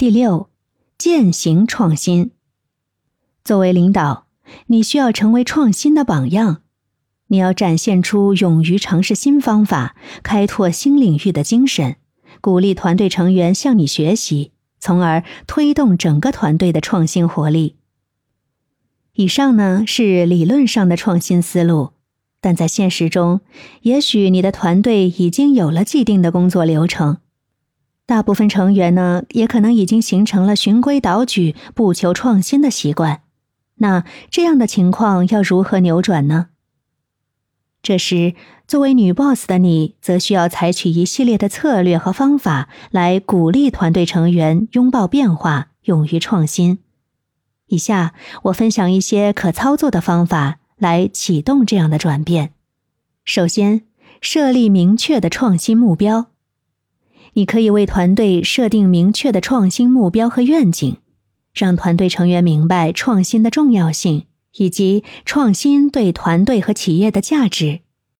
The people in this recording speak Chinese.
第六，践行创新。作为领导，你需要成为创新的榜样。你要展现出勇于尝试新方法、开拓新领域的精神，鼓励团队成员向你学习，从而推动整个团队的创新活力。以上呢是理论上的创新思路，但在现实中，也许你的团队已经有了既定的工作流程。大部分成员呢，也可能已经形成了循规蹈矩、不求创新的习惯。那这样的情况要如何扭转呢？这时，作为女 boss 的你，则需要采取一系列的策略和方法来鼓励团队成员拥抱变化、勇于创新。以下我分享一些可操作的方法来启动这样的转变。首先，设立明确的创新目标。你可以为团队设定明确的创新目标和愿景，让团队成员明白创新的重要性以及创新对团队和企业的价值。